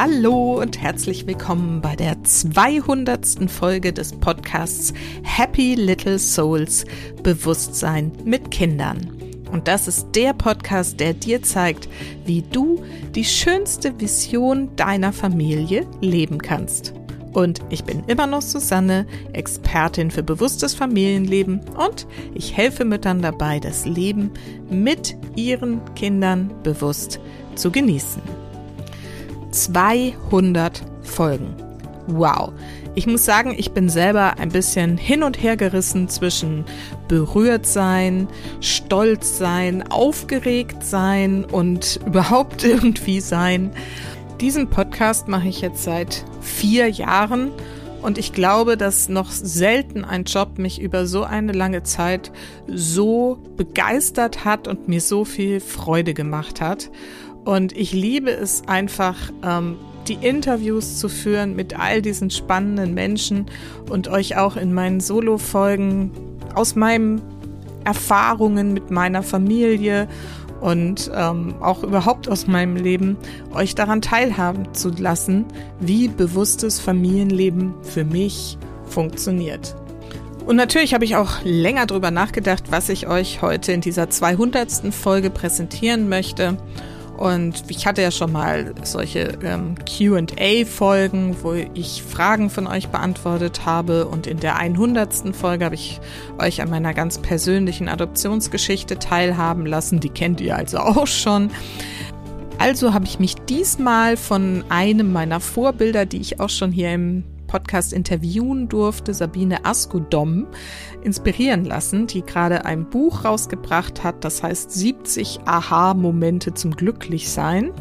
Hallo und herzlich willkommen bei der 200. Folge des Podcasts Happy Little Souls Bewusstsein mit Kindern. Und das ist der Podcast, der dir zeigt, wie du die schönste Vision deiner Familie leben kannst. Und ich bin immer noch Susanne, Expertin für bewusstes Familienleben und ich helfe Müttern dabei, das Leben mit ihren Kindern bewusst zu genießen. 200 Folgen. Wow. Ich muss sagen, ich bin selber ein bisschen hin und her gerissen zwischen berührt sein, stolz sein, aufgeregt sein und überhaupt irgendwie sein. Diesen Podcast mache ich jetzt seit vier Jahren und ich glaube, dass noch selten ein Job mich über so eine lange Zeit so begeistert hat und mir so viel Freude gemacht hat. Und ich liebe es einfach, ähm, die Interviews zu führen mit all diesen spannenden Menschen und euch auch in meinen Solo-Folgen aus meinen Erfahrungen mit meiner Familie und ähm, auch überhaupt aus meinem Leben euch daran teilhaben zu lassen, wie bewusstes Familienleben für mich funktioniert. Und natürlich habe ich auch länger darüber nachgedacht, was ich euch heute in dieser 200. Folge präsentieren möchte. Und ich hatte ja schon mal solche ähm, QA-Folgen, wo ich Fragen von euch beantwortet habe. Und in der 100. Folge habe ich euch an meiner ganz persönlichen Adoptionsgeschichte teilhaben lassen. Die kennt ihr also auch schon. Also habe ich mich diesmal von einem meiner Vorbilder, die ich auch schon hier im Podcast interviewen durfte, Sabine Askodom, inspirieren lassen, die gerade ein Buch rausgebracht hat, das heißt 70 Aha-Momente zum Glücklichsein.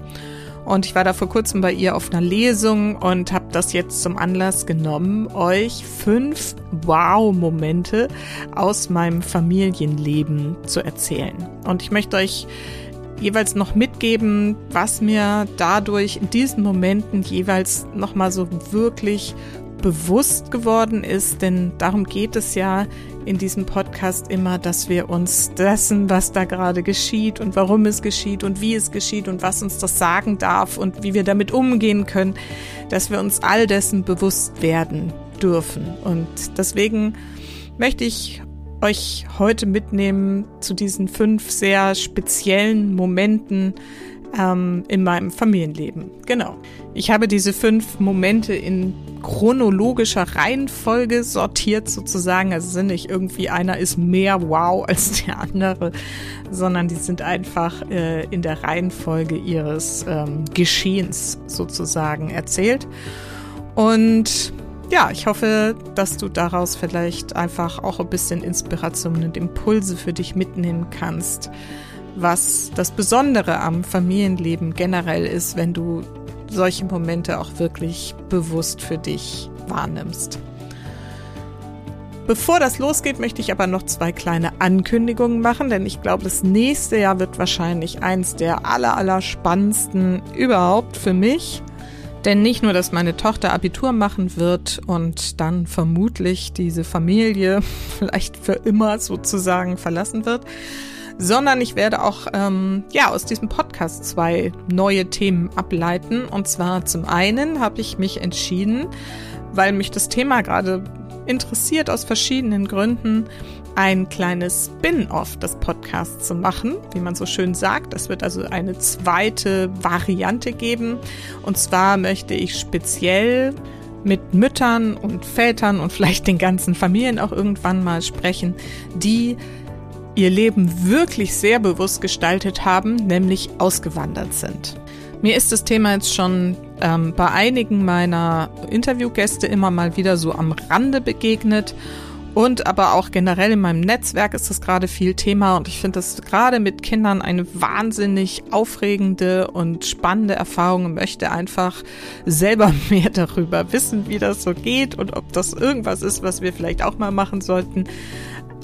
Und ich war da vor kurzem bei ihr auf einer Lesung und habe das jetzt zum Anlass genommen, euch fünf Wow-Momente aus meinem Familienleben zu erzählen. Und ich möchte euch jeweils noch mitgeben, was mir dadurch in diesen Momenten jeweils nochmal so wirklich bewusst geworden ist, denn darum geht es ja in diesem Podcast immer, dass wir uns dessen, was da gerade geschieht und warum es geschieht und wie es geschieht und was uns das sagen darf und wie wir damit umgehen können, dass wir uns all dessen bewusst werden dürfen. Und deswegen möchte ich euch heute mitnehmen zu diesen fünf sehr speziellen Momenten ähm, in meinem Familienleben. Genau. Ich habe diese fünf Momente in chronologischer Reihenfolge sortiert sozusagen. Also sind nicht irgendwie einer ist mehr wow als der andere, sondern die sind einfach äh, in der Reihenfolge ihres ähm, Geschehens sozusagen erzählt. Und ja, ich hoffe, dass du daraus vielleicht einfach auch ein bisschen Inspiration und Impulse für dich mitnehmen kannst, was das Besondere am Familienleben generell ist, wenn du solche Momente auch wirklich bewusst für dich wahrnimmst. Bevor das losgeht, möchte ich aber noch zwei kleine Ankündigungen machen, denn ich glaube, das nächste Jahr wird wahrscheinlich eins der aller, aller spannendsten überhaupt für mich. Denn nicht nur, dass meine Tochter Abitur machen wird und dann vermutlich diese Familie vielleicht für immer sozusagen verlassen wird, sondern ich werde auch ähm, ja aus diesem Podcast zwei neue Themen ableiten. Und zwar zum einen habe ich mich entschieden, weil mich das Thema gerade interessiert aus verschiedenen Gründen, ein kleines Spin-off des Podcasts zu machen, wie man so schön sagt. Es wird also eine zweite Variante geben. Und zwar möchte ich speziell mit Müttern und Vätern und vielleicht den ganzen Familien auch irgendwann mal sprechen, die ihr Leben wirklich sehr bewusst gestaltet haben, nämlich ausgewandert sind. Mir ist das Thema jetzt schon ähm, bei einigen meiner Interviewgäste immer mal wieder so am Rande begegnet und aber auch generell in meinem Netzwerk ist das gerade viel Thema und ich finde das gerade mit Kindern eine wahnsinnig aufregende und spannende Erfahrung und möchte einfach selber mehr darüber wissen, wie das so geht und ob das irgendwas ist, was wir vielleicht auch mal machen sollten.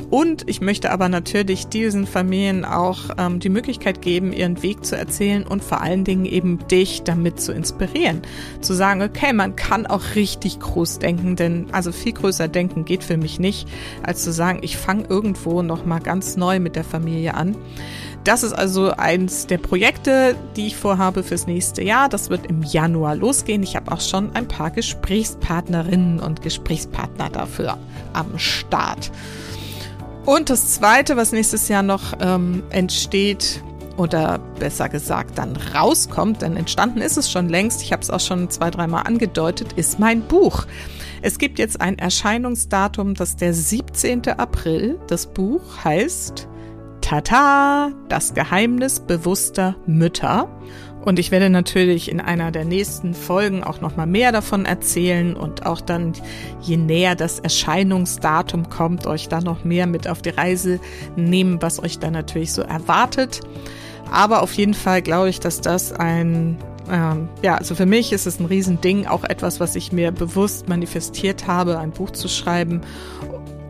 Und ich möchte aber natürlich diesen Familien auch ähm, die Möglichkeit geben, ihren Weg zu erzählen und vor allen Dingen eben dich damit zu inspirieren. Zu sagen, okay, man kann auch richtig groß denken, denn also viel größer denken geht für mich nicht, als zu sagen, ich fange irgendwo nochmal ganz neu mit der Familie an. Das ist also eins der Projekte, die ich vorhabe fürs nächste Jahr. Das wird im Januar losgehen. Ich habe auch schon ein paar Gesprächspartnerinnen und Gesprächspartner dafür am Start. Und das Zweite, was nächstes Jahr noch ähm, entsteht, oder besser gesagt dann rauskommt, denn entstanden ist es schon längst, ich habe es auch schon zwei, dreimal angedeutet, ist mein Buch. Es gibt jetzt ein Erscheinungsdatum, das der 17. April. Das Buch heißt Tata, das Geheimnis bewusster Mütter. Und ich werde natürlich in einer der nächsten Folgen auch noch mal mehr davon erzählen und auch dann, je näher das Erscheinungsdatum kommt, euch da noch mehr mit auf die Reise nehmen, was euch da natürlich so erwartet. Aber auf jeden Fall glaube ich, dass das ein ähm, ja, also für mich ist es ein Riesending, auch etwas, was ich mir bewusst manifestiert habe, ein Buch zu schreiben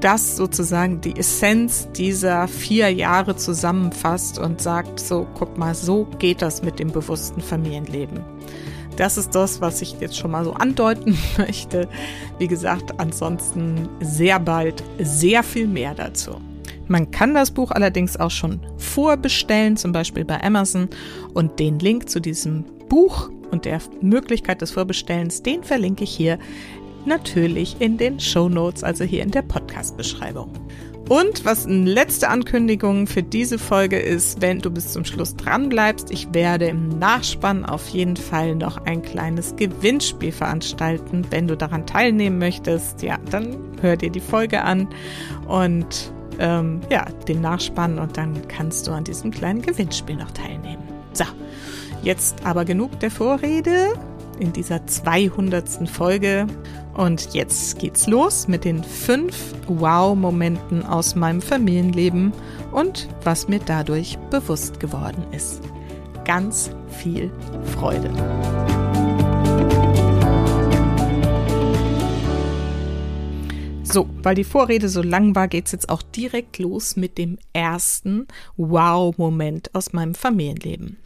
das sozusagen die Essenz dieser vier Jahre zusammenfasst und sagt, so, guck mal, so geht das mit dem bewussten Familienleben. Das ist das, was ich jetzt schon mal so andeuten möchte. Wie gesagt, ansonsten sehr bald sehr viel mehr dazu. Man kann das Buch allerdings auch schon vorbestellen, zum Beispiel bei Amazon. Und den Link zu diesem Buch und der Möglichkeit des Vorbestellens, den verlinke ich hier natürlich in den Show Notes, also hier in der Podcast-Beschreibung. Und was eine letzte Ankündigung für diese Folge ist, wenn du bis zum Schluss dran bleibst, ich werde im Nachspann auf jeden Fall noch ein kleines Gewinnspiel veranstalten. Wenn du daran teilnehmen möchtest, ja, dann hör dir die Folge an und ähm, ja, den Nachspann und dann kannst du an diesem kleinen Gewinnspiel noch teilnehmen. So, jetzt aber genug der Vorrede in dieser 200. Folge. Und jetzt geht's los mit den fünf Wow-Momenten aus meinem Familienleben und was mir dadurch bewusst geworden ist. Ganz viel Freude. So, weil die Vorrede so lang war, geht's jetzt auch direkt los mit dem ersten Wow-Moment aus meinem Familienleben.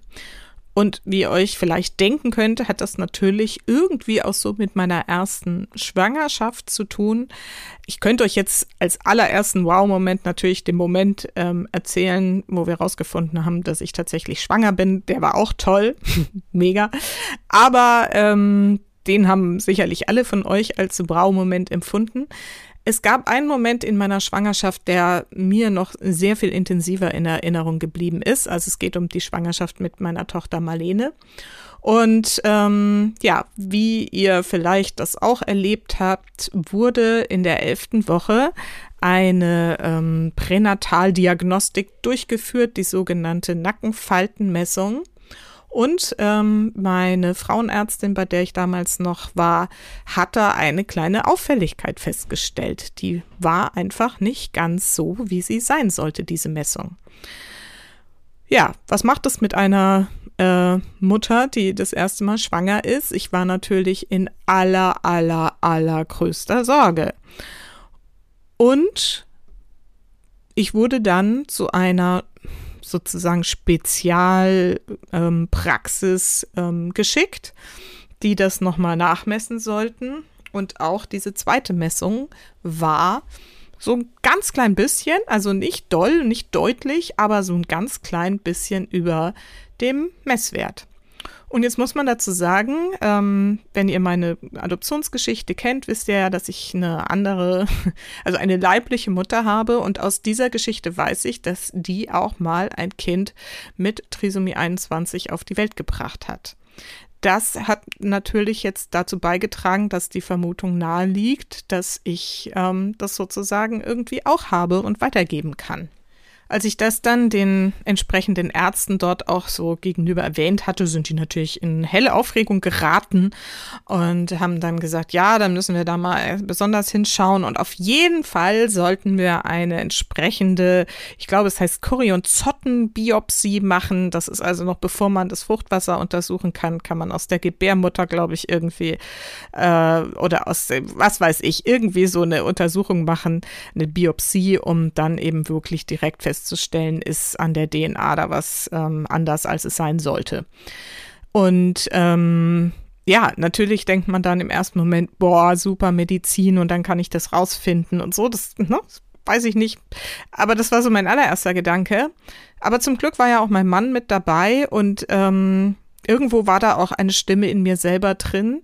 Und wie ihr euch vielleicht denken könnt, hat das natürlich irgendwie auch so mit meiner ersten Schwangerschaft zu tun. Ich könnte euch jetzt als allerersten Wow-Moment natürlich den Moment ähm, erzählen, wo wir rausgefunden haben, dass ich tatsächlich schwanger bin. Der war auch toll, mega. Aber ähm, den haben sicherlich alle von euch als Wow-Moment empfunden. Es gab einen Moment in meiner Schwangerschaft, der mir noch sehr viel intensiver in Erinnerung geblieben ist. Also es geht um die Schwangerschaft mit meiner Tochter Marlene. Und ähm, ja, wie ihr vielleicht das auch erlebt habt, wurde in der elften Woche eine ähm, Pränataldiagnostik durchgeführt, die sogenannte Nackenfaltenmessung. Und ähm, meine Frauenärztin, bei der ich damals noch war, hat da eine kleine Auffälligkeit festgestellt. Die war einfach nicht ganz so, wie sie sein sollte, diese Messung. Ja, was macht es mit einer äh, Mutter, die das erste Mal schwanger ist? Ich war natürlich in aller, aller, allergrößter Sorge. Und ich wurde dann zu einer sozusagen Spezialpraxis ähm, ähm, geschickt, die das nochmal nachmessen sollten. Und auch diese zweite Messung war so ein ganz klein bisschen, also nicht doll, nicht deutlich, aber so ein ganz klein bisschen über dem Messwert. Und jetzt muss man dazu sagen, ähm, wenn ihr meine Adoptionsgeschichte kennt, wisst ihr ja, dass ich eine andere, also eine leibliche Mutter habe. Und aus dieser Geschichte weiß ich, dass die auch mal ein Kind mit Trisomie 21 auf die Welt gebracht hat. Das hat natürlich jetzt dazu beigetragen, dass die Vermutung nahe liegt, dass ich ähm, das sozusagen irgendwie auch habe und weitergeben kann. Als ich das dann den entsprechenden Ärzten dort auch so gegenüber erwähnt hatte, sind die natürlich in helle Aufregung geraten und haben dann gesagt, ja, dann müssen wir da mal besonders hinschauen und auf jeden Fall sollten wir eine entsprechende, ich glaube, es heißt Chorionzottenbiopsie machen. Das ist also noch bevor man das Fruchtwasser untersuchen kann, kann man aus der Gebärmutter, glaube ich, irgendwie äh, oder aus was weiß ich, irgendwie so eine Untersuchung machen, eine Biopsie, um dann eben wirklich direkt festzustellen, festzustellen, ist an der DNA da was ähm, anders, als es sein sollte. Und ähm, ja, natürlich denkt man dann im ersten Moment, boah, super Medizin und dann kann ich das rausfinden und so. Das, ne, das weiß ich nicht. Aber das war so mein allererster Gedanke. Aber zum Glück war ja auch mein Mann mit dabei und ähm, irgendwo war da auch eine Stimme in mir selber drin.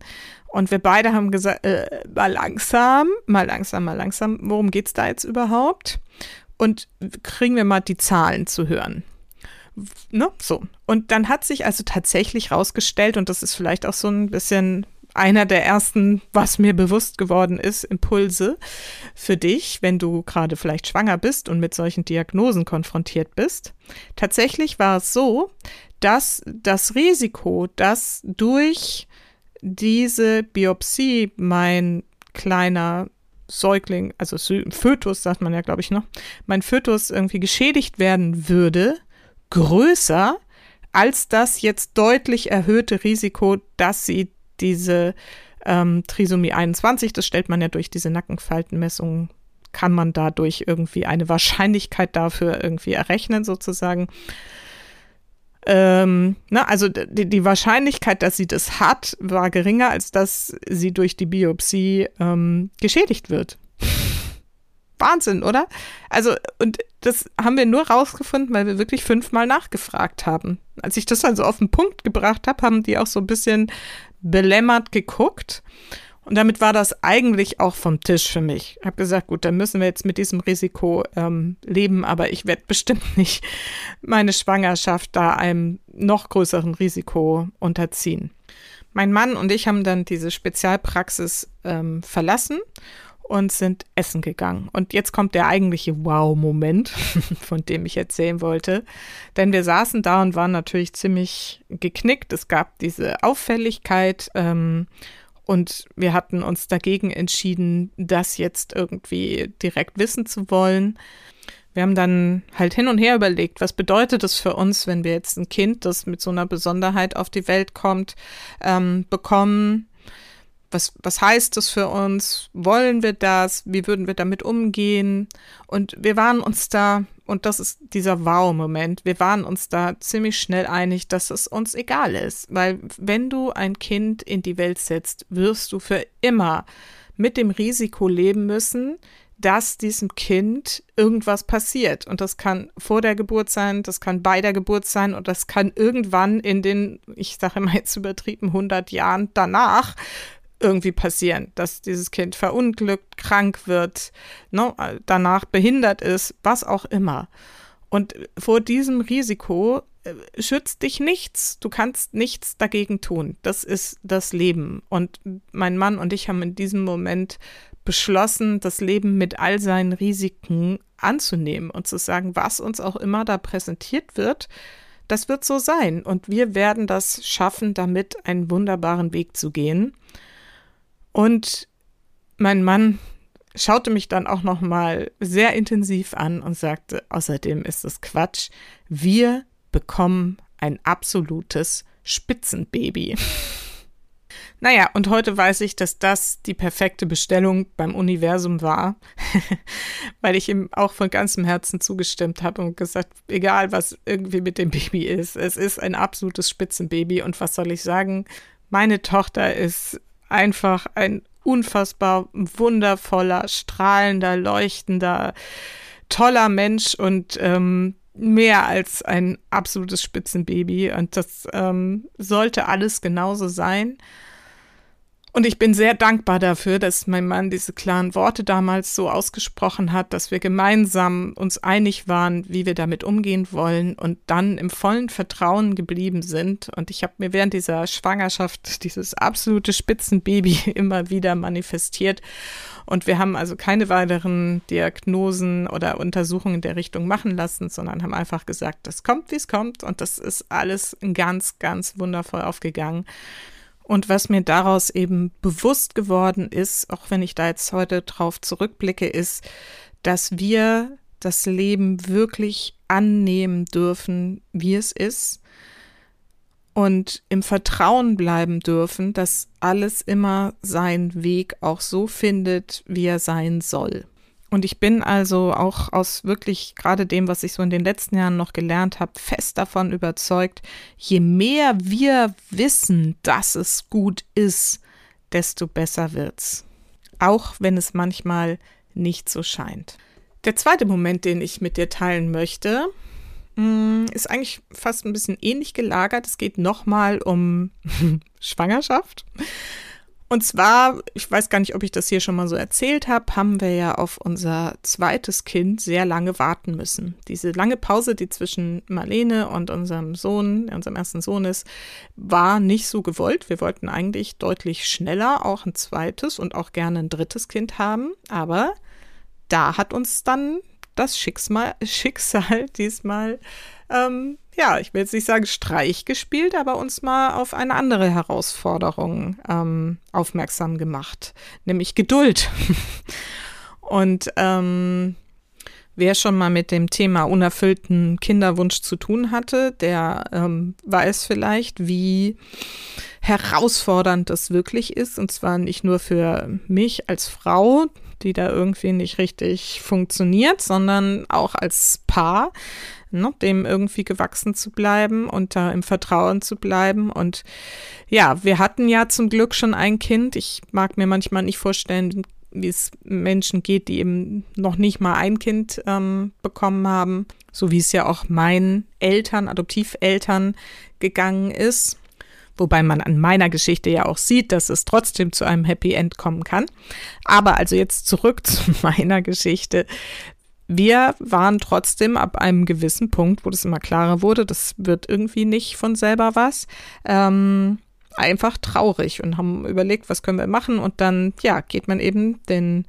Und wir beide haben gesagt, äh, mal langsam, mal langsam, mal langsam, worum geht's da jetzt überhaupt? Und kriegen wir mal die Zahlen zu hören. Ne? So. Und dann hat sich also tatsächlich rausgestellt, und das ist vielleicht auch so ein bisschen einer der ersten, was mir bewusst geworden ist, Impulse für dich, wenn du gerade vielleicht schwanger bist und mit solchen Diagnosen konfrontiert bist. Tatsächlich war es so, dass das Risiko, dass durch diese Biopsie mein kleiner Säugling, also Fötus, sagt man ja, glaube ich, noch, mein Fötus irgendwie geschädigt werden würde, größer als das jetzt deutlich erhöhte Risiko, dass sie diese ähm, Trisomie 21, das stellt man ja durch diese Nackenfaltenmessung, kann man dadurch irgendwie eine Wahrscheinlichkeit dafür irgendwie errechnen, sozusagen. Ähm, na, also die, die, Wahrscheinlichkeit, dass sie das hat, war geringer, als dass sie durch die Biopsie ähm, geschädigt wird. Wahnsinn, oder? Also, und das haben wir nur rausgefunden, weil wir wirklich fünfmal nachgefragt haben. Als ich das also auf den Punkt gebracht habe, haben die auch so ein bisschen belämmert geguckt. Und damit war das eigentlich auch vom Tisch für mich. Ich habe gesagt, gut, dann müssen wir jetzt mit diesem Risiko ähm, leben, aber ich werde bestimmt nicht meine Schwangerschaft da einem noch größeren Risiko unterziehen. Mein Mann und ich haben dann diese Spezialpraxis ähm, verlassen und sind essen gegangen. Und jetzt kommt der eigentliche Wow-Moment, von dem ich erzählen wollte. Denn wir saßen da und waren natürlich ziemlich geknickt. Es gab diese Auffälligkeit. Ähm, und wir hatten uns dagegen entschieden, das jetzt irgendwie direkt wissen zu wollen. Wir haben dann halt hin und her überlegt, was bedeutet es für uns, wenn wir jetzt ein Kind, das mit so einer Besonderheit auf die Welt kommt, ähm, bekommen. Was, was heißt das für uns? Wollen wir das? Wie würden wir damit umgehen? Und wir waren uns da und das ist dieser Wow-Moment. Wir waren uns da ziemlich schnell einig, dass es uns egal ist, weil wenn du ein Kind in die Welt setzt, wirst du für immer mit dem Risiko leben müssen, dass diesem Kind irgendwas passiert. Und das kann vor der Geburt sein, das kann bei der Geburt sein und das kann irgendwann in den, ich sage immer jetzt übertrieben, 100 Jahren danach irgendwie passieren, dass dieses Kind verunglückt, krank wird, ne, danach behindert ist, was auch immer. Und vor diesem Risiko äh, schützt dich nichts. Du kannst nichts dagegen tun. Das ist das Leben. Und mein Mann und ich haben in diesem Moment beschlossen, das Leben mit all seinen Risiken anzunehmen und zu sagen, was uns auch immer da präsentiert wird, das wird so sein. Und wir werden das schaffen, damit einen wunderbaren Weg zu gehen. Und mein Mann schaute mich dann auch noch mal sehr intensiv an und sagte, außerdem ist es Quatsch, wir bekommen ein absolutes Spitzenbaby. Naja, und heute weiß ich, dass das die perfekte Bestellung beim Universum war, weil ich ihm auch von ganzem Herzen zugestimmt habe und gesagt, egal was irgendwie mit dem Baby ist, es ist ein absolutes Spitzenbaby und was soll ich sagen, meine Tochter ist einfach ein unfassbar wundervoller, strahlender, leuchtender, toller Mensch und ähm, mehr als ein absolutes Spitzenbaby. Und das ähm, sollte alles genauso sein. Und ich bin sehr dankbar dafür, dass mein Mann diese klaren Worte damals so ausgesprochen hat, dass wir gemeinsam uns einig waren, wie wir damit umgehen wollen und dann im vollen Vertrauen geblieben sind. Und ich habe mir während dieser Schwangerschaft dieses absolute Spitzenbaby immer wieder manifestiert. Und wir haben also keine weiteren Diagnosen oder Untersuchungen in der Richtung machen lassen, sondern haben einfach gesagt, das kommt, wie es kommt. Und das ist alles ganz, ganz wundervoll aufgegangen. Und was mir daraus eben bewusst geworden ist, auch wenn ich da jetzt heute drauf zurückblicke, ist, dass wir das Leben wirklich annehmen dürfen, wie es ist und im Vertrauen bleiben dürfen, dass alles immer seinen Weg auch so findet, wie er sein soll. Und ich bin also auch aus wirklich gerade dem, was ich so in den letzten Jahren noch gelernt habe, fest davon überzeugt, je mehr wir wissen, dass es gut ist, desto besser wird's. Auch wenn es manchmal nicht so scheint. Der zweite Moment, den ich mit dir teilen möchte, mm, ist eigentlich fast ein bisschen ähnlich gelagert. Es geht nochmal um Schwangerschaft. Und zwar, ich weiß gar nicht, ob ich das hier schon mal so erzählt habe, haben wir ja auf unser zweites Kind sehr lange warten müssen. Diese lange Pause, die zwischen Marlene und unserem Sohn, unserem ersten Sohn ist, war nicht so gewollt. Wir wollten eigentlich deutlich schneller auch ein zweites und auch gerne ein drittes Kind haben. Aber da hat uns dann das Schicksal, Schicksal diesmal ähm, ja, ich will jetzt nicht sagen Streich gespielt, aber uns mal auf eine andere Herausforderung ähm, aufmerksam gemacht, nämlich Geduld. Und ähm, wer schon mal mit dem Thema unerfüllten Kinderwunsch zu tun hatte, der ähm, weiß vielleicht, wie herausfordernd das wirklich ist. Und zwar nicht nur für mich als Frau, die da irgendwie nicht richtig funktioniert, sondern auch als Paar ne, dem irgendwie gewachsen zu bleiben und da im Vertrauen zu bleiben. Und ja, wir hatten ja zum Glück schon ein Kind. Ich mag mir manchmal nicht vorstellen, wie es Menschen geht, die eben noch nicht mal ein Kind ähm, bekommen haben, so wie es ja auch meinen Eltern, Adoptiveltern gegangen ist. Wobei man an meiner Geschichte ja auch sieht, dass es trotzdem zu einem Happy End kommen kann. Aber also jetzt zurück zu meiner Geschichte wir waren trotzdem ab einem gewissen Punkt, wo das immer klarer wurde, das wird irgendwie nicht von selber was, ähm, einfach traurig und haben überlegt, was können wir machen und dann, ja, geht man eben den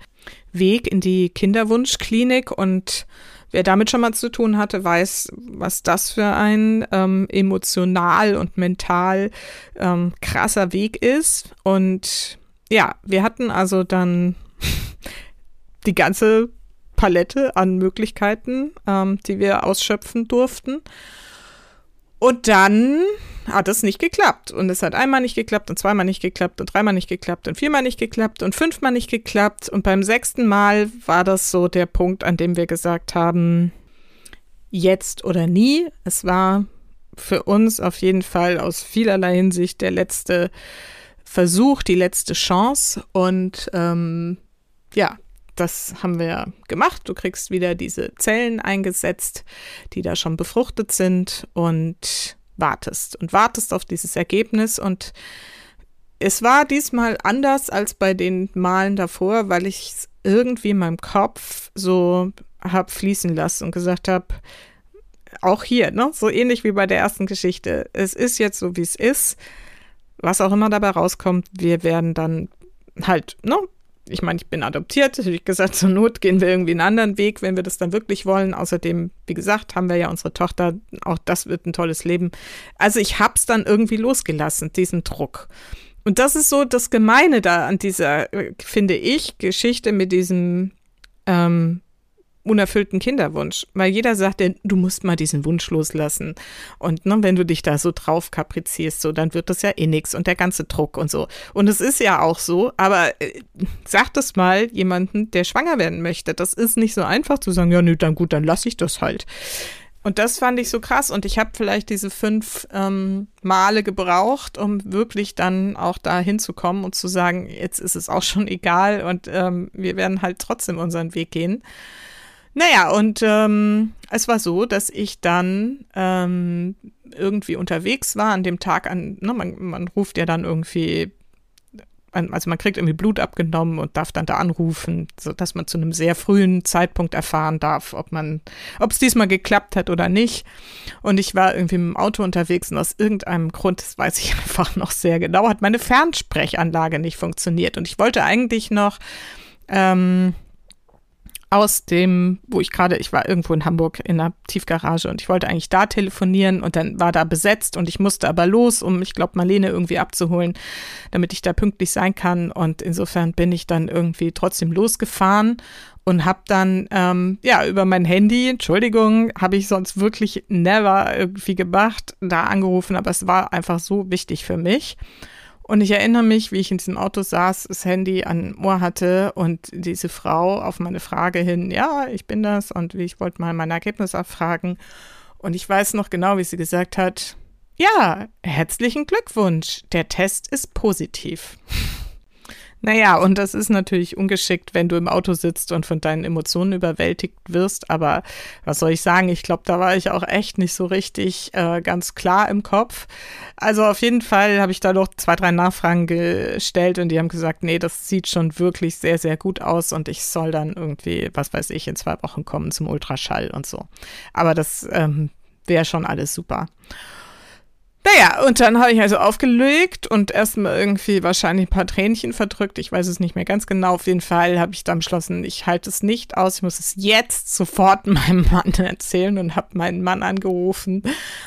Weg in die Kinderwunschklinik und wer damit schon mal zu tun hatte, weiß, was das für ein ähm, emotional und mental ähm, krasser Weg ist und ja, wir hatten also dann die ganze Palette an Möglichkeiten, ähm, die wir ausschöpfen durften. Und dann hat es nicht geklappt. Und es hat einmal nicht geklappt und zweimal nicht geklappt und dreimal nicht geklappt und viermal nicht geklappt und fünfmal nicht geklappt. Und beim sechsten Mal war das so der Punkt, an dem wir gesagt haben, jetzt oder nie. Es war für uns auf jeden Fall aus vielerlei Hinsicht der letzte Versuch, die letzte Chance. Und ähm, ja, das haben wir gemacht. Du kriegst wieder diese Zellen eingesetzt, die da schon befruchtet sind und wartest und wartest auf dieses Ergebnis. Und es war diesmal anders als bei den Malen davor, weil ich es irgendwie in meinem Kopf so habe fließen lassen und gesagt habe, auch hier, ne, so ähnlich wie bei der ersten Geschichte. Es ist jetzt so, wie es ist. Was auch immer dabei rauskommt, wir werden dann halt, ne, ich meine, ich bin adoptiert, ich gesagt, zur Not gehen wir irgendwie einen anderen Weg, wenn wir das dann wirklich wollen. Außerdem, wie gesagt, haben wir ja unsere Tochter, auch das wird ein tolles Leben. Also ich habe es dann irgendwie losgelassen, diesen Druck. Und das ist so das Gemeine da an dieser, äh, finde ich, Geschichte mit diesem ähm, unerfüllten Kinderwunsch, weil jeder sagt, du musst mal diesen Wunsch loslassen. Und ne, wenn du dich da so drauf kaprizierst, so, dann wird das ja eh nix und der ganze Druck und so. Und es ist ja auch so, aber äh, sag das mal jemanden, der schwanger werden möchte. Das ist nicht so einfach zu sagen, ja, nö, dann gut, dann lass ich das halt. Und das fand ich so krass. Und ich habe vielleicht diese fünf ähm, Male gebraucht, um wirklich dann auch da hinzukommen und zu sagen, jetzt ist es auch schon egal und ähm, wir werden halt trotzdem unseren Weg gehen. Naja, und ähm, es war so, dass ich dann ähm, irgendwie unterwegs war an dem Tag an, ne, man, man ruft ja dann irgendwie also man kriegt irgendwie Blut abgenommen und darf dann da anrufen, sodass man zu einem sehr frühen Zeitpunkt erfahren darf, ob man, ob es diesmal geklappt hat oder nicht. Und ich war irgendwie mit dem Auto unterwegs und aus irgendeinem Grund, das weiß ich einfach noch sehr genau, hat meine Fernsprechanlage nicht funktioniert. Und ich wollte eigentlich noch ähm, aus dem, wo ich gerade, ich war irgendwo in Hamburg in einer Tiefgarage und ich wollte eigentlich da telefonieren und dann war da besetzt und ich musste aber los, um, ich glaube, Marlene irgendwie abzuholen, damit ich da pünktlich sein kann. Und insofern bin ich dann irgendwie trotzdem losgefahren und habe dann, ähm, ja, über mein Handy, Entschuldigung, habe ich sonst wirklich never irgendwie gemacht, da angerufen, aber es war einfach so wichtig für mich. Und ich erinnere mich, wie ich in diesem Auto saß, das Handy an Ohr hatte und diese Frau auf meine Frage hin, ja, ich bin das und ich wollte mal mein Ergebnis abfragen. Und ich weiß noch genau, wie sie gesagt hat, ja, herzlichen Glückwunsch, der Test ist positiv. Naja, und das ist natürlich ungeschickt, wenn du im Auto sitzt und von deinen Emotionen überwältigt wirst. Aber was soll ich sagen? Ich glaube, da war ich auch echt nicht so richtig äh, ganz klar im Kopf. Also auf jeden Fall habe ich da noch zwei, drei Nachfragen gestellt und die haben gesagt, nee, das sieht schon wirklich sehr, sehr gut aus und ich soll dann irgendwie, was weiß ich, in zwei Wochen kommen zum Ultraschall und so. Aber das ähm, wäre schon alles super. Naja, und dann habe ich also aufgelegt und erstmal irgendwie wahrscheinlich ein paar Tränchen verdrückt. Ich weiß es nicht mehr ganz genau. Auf jeden Fall habe ich dann beschlossen, ich halte es nicht aus. Ich muss es jetzt sofort meinem Mann erzählen und habe meinen Mann angerufen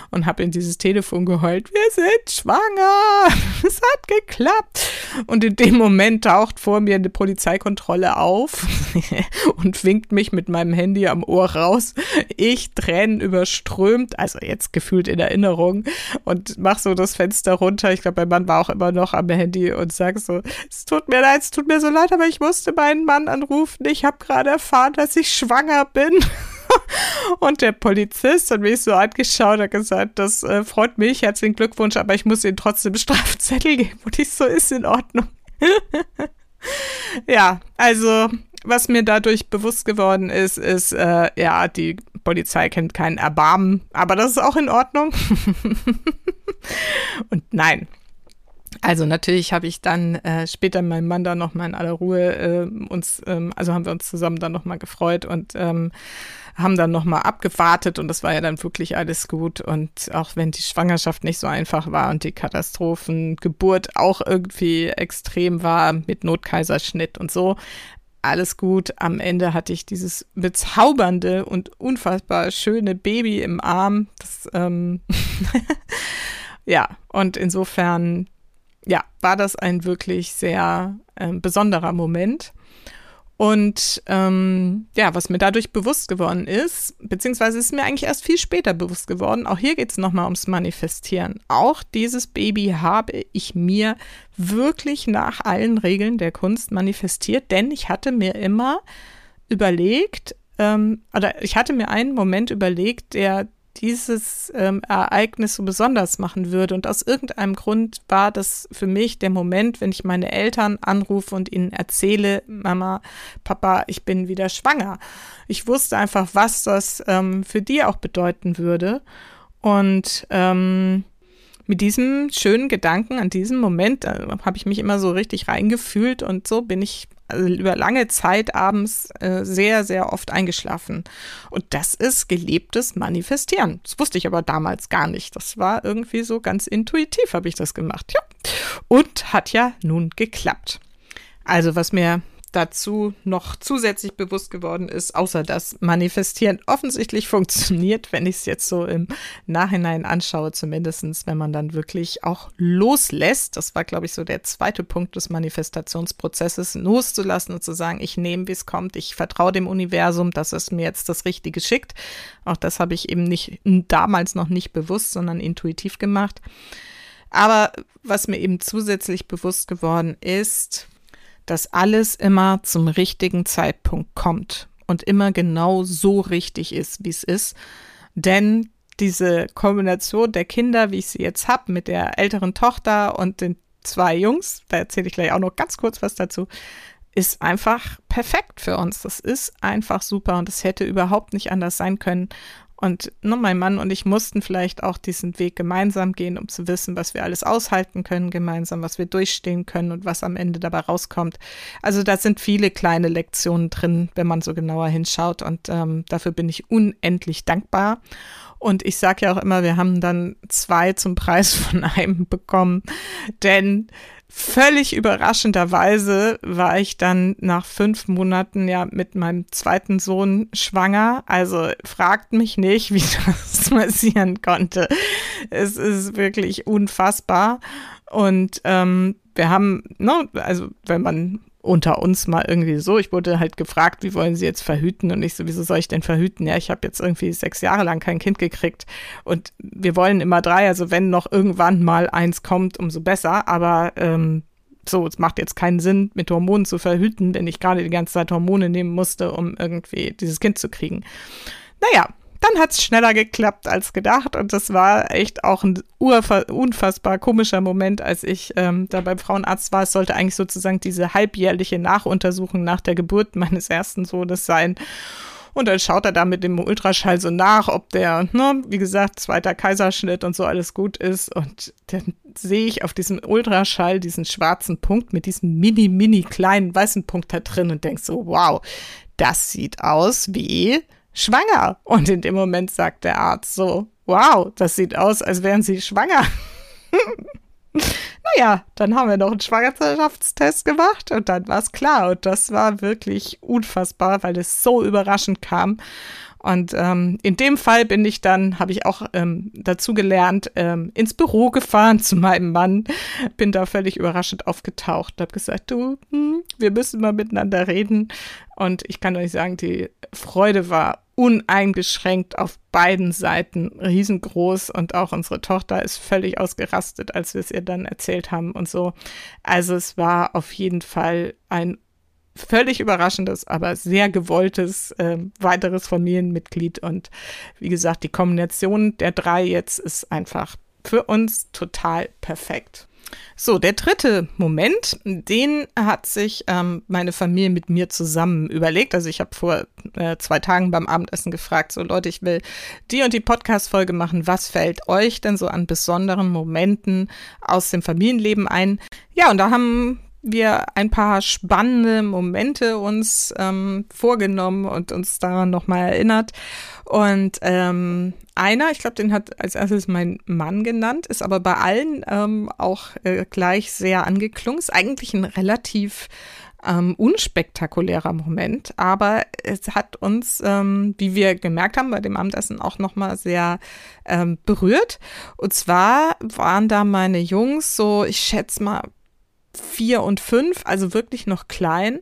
und habe in dieses Telefon geheult. Wir sind schwanger. Es hat geklappt. Und in dem Moment taucht vor mir eine Polizeikontrolle auf und winkt mich mit meinem Handy am Ohr raus. Ich Tränen überströmt, also jetzt gefühlt in Erinnerung und mach so das Fenster runter. Ich glaube, mein Mann war auch immer noch am Handy und sag so, es tut mir leid, es tut mir so leid, aber ich musste meinen Mann anrufen. Ich habe gerade erfahren, dass ich schwanger bin. Und der Polizist hat mich so angeschaut und gesagt, das äh, freut mich, herzlichen Glückwunsch, aber ich muss Ihnen trotzdem Strafzettel geben. Und ich so, ist in Ordnung. ja, also was mir dadurch bewusst geworden ist, ist, äh, ja, die Polizei kennt keinen Erbarmen, aber das ist auch in Ordnung. Und nein. Also natürlich habe ich dann äh, später meinem Mann da nochmal in aller Ruhe äh, uns, ähm, also haben wir uns zusammen dann nochmal gefreut und ähm, haben dann nochmal abgewartet und das war ja dann wirklich alles gut. Und auch wenn die Schwangerschaft nicht so einfach war und die Katastrophengeburt auch irgendwie extrem war mit Notkaiserschnitt und so, alles gut. Am Ende hatte ich dieses bezaubernde und unfassbar schöne Baby im Arm. Das, ähm ja, und insofern, ja, war das ein wirklich sehr äh, besonderer Moment. Und ähm, ja, was mir dadurch bewusst geworden ist, beziehungsweise ist mir eigentlich erst viel später bewusst geworden, auch hier geht es nochmal ums Manifestieren. Auch dieses Baby habe ich mir wirklich nach allen Regeln der Kunst manifestiert, denn ich hatte mir immer überlegt, ähm, oder ich hatte mir einen Moment überlegt, der dieses ähm, Ereignis so besonders machen würde. Und aus irgendeinem Grund war das für mich der Moment, wenn ich meine Eltern anrufe und ihnen erzähle, Mama, Papa, ich bin wieder schwanger. Ich wusste einfach, was das ähm, für die auch bedeuten würde. Und ähm, mit diesem schönen Gedanken an diesem Moment äh, habe ich mich immer so richtig reingefühlt und so bin ich also über lange Zeit abends äh, sehr, sehr oft eingeschlafen. Und das ist gelebtes Manifestieren. Das wusste ich aber damals gar nicht. Das war irgendwie so ganz intuitiv, habe ich das gemacht. Ja. Und hat ja nun geklappt. Also, was mir dazu noch zusätzlich bewusst geworden ist, außer dass Manifestieren offensichtlich funktioniert, wenn ich es jetzt so im Nachhinein anschaue, zumindestens, wenn man dann wirklich auch loslässt. Das war, glaube ich, so der zweite Punkt des Manifestationsprozesses, loszulassen und zu sagen, ich nehme, wie es kommt, ich vertraue dem Universum, dass es mir jetzt das Richtige schickt. Auch das habe ich eben nicht damals noch nicht bewusst, sondern intuitiv gemacht. Aber was mir eben zusätzlich bewusst geworden ist, dass alles immer zum richtigen Zeitpunkt kommt und immer genau so richtig ist, wie es ist. Denn diese Kombination der Kinder, wie ich sie jetzt habe, mit der älteren Tochter und den zwei Jungs, da erzähle ich gleich auch noch ganz kurz was dazu, ist einfach perfekt für uns. Das ist einfach super und es hätte überhaupt nicht anders sein können. Und ne, mein Mann und ich mussten vielleicht auch diesen Weg gemeinsam gehen, um zu wissen, was wir alles aushalten können gemeinsam, was wir durchstehen können und was am Ende dabei rauskommt. Also da sind viele kleine Lektionen drin, wenn man so genauer hinschaut. Und ähm, dafür bin ich unendlich dankbar. Und ich sage ja auch immer, wir haben dann zwei zum Preis von einem bekommen. Denn völlig überraschenderweise war ich dann nach fünf Monaten ja mit meinem zweiten Sohn schwanger. Also fragt mich nicht, wie das passieren konnte. Es ist wirklich unfassbar. Und ähm, wir haben, ne, also wenn man unter uns mal irgendwie so. Ich wurde halt gefragt, wie wollen Sie jetzt verhüten? Und ich so, wieso soll ich denn verhüten? Ja, ich habe jetzt irgendwie sechs Jahre lang kein Kind gekriegt und wir wollen immer drei. Also wenn noch irgendwann mal eins kommt, umso besser. Aber ähm, so, es macht jetzt keinen Sinn, mit Hormonen zu verhüten, wenn ich gerade die ganze Zeit Hormone nehmen musste, um irgendwie dieses Kind zu kriegen. Naja, dann hat es schneller geklappt als gedacht und das war echt auch ein unfassbar komischer Moment, als ich ähm, da beim Frauenarzt war. Es sollte eigentlich sozusagen diese halbjährliche Nachuntersuchung nach der Geburt meines ersten Sohnes sein. Und dann schaut er da mit dem Ultraschall so nach, ob der, ne, wie gesagt, zweiter Kaiserschnitt und so alles gut ist. Und dann sehe ich auf diesem Ultraschall diesen schwarzen Punkt mit diesem mini, mini kleinen weißen Punkt da drin und denk so, wow, das sieht aus wie schwanger. Und in dem Moment sagt der Arzt so, wow, das sieht aus, als wären Sie schwanger. naja, dann haben wir noch einen Schwangerschaftstest gemacht und dann war es klar. Und das war wirklich unfassbar, weil es so überraschend kam. Und ähm, in dem Fall bin ich dann, habe ich auch ähm, dazu gelernt, ähm, ins Büro gefahren zu meinem Mann, bin da völlig überraschend aufgetaucht, habe gesagt, du, hm, wir müssen mal miteinander reden. Und ich kann euch sagen, die Freude war uneingeschränkt auf beiden Seiten riesengroß und auch unsere Tochter ist völlig ausgerastet, als wir es ihr dann erzählt haben und so. Also es war auf jeden Fall ein völlig überraschendes, aber sehr gewolltes äh, weiteres Familienmitglied und wie gesagt, die Kombination der drei jetzt ist einfach für uns total perfekt. So, der dritte Moment, den hat sich ähm, meine Familie mit mir zusammen überlegt. Also ich habe vor äh, zwei Tagen beim Abendessen gefragt, so Leute, ich will die und die Podcast-Folge machen. Was fällt euch denn so an besonderen Momenten aus dem Familienleben ein? Ja, und da haben wir ein paar spannende Momente uns ähm, vorgenommen und uns daran nochmal erinnert. Und ähm, einer, ich glaube, den hat als erstes mein Mann genannt, ist aber bei allen ähm, auch äh, gleich sehr angeklungen. Ist eigentlich ein relativ ähm, unspektakulärer Moment, aber es hat uns, ähm, wie wir gemerkt haben, bei dem Abendessen auch nochmal sehr ähm, berührt. Und zwar waren da meine Jungs so, ich schätze mal, vier und fünf, also wirklich noch klein.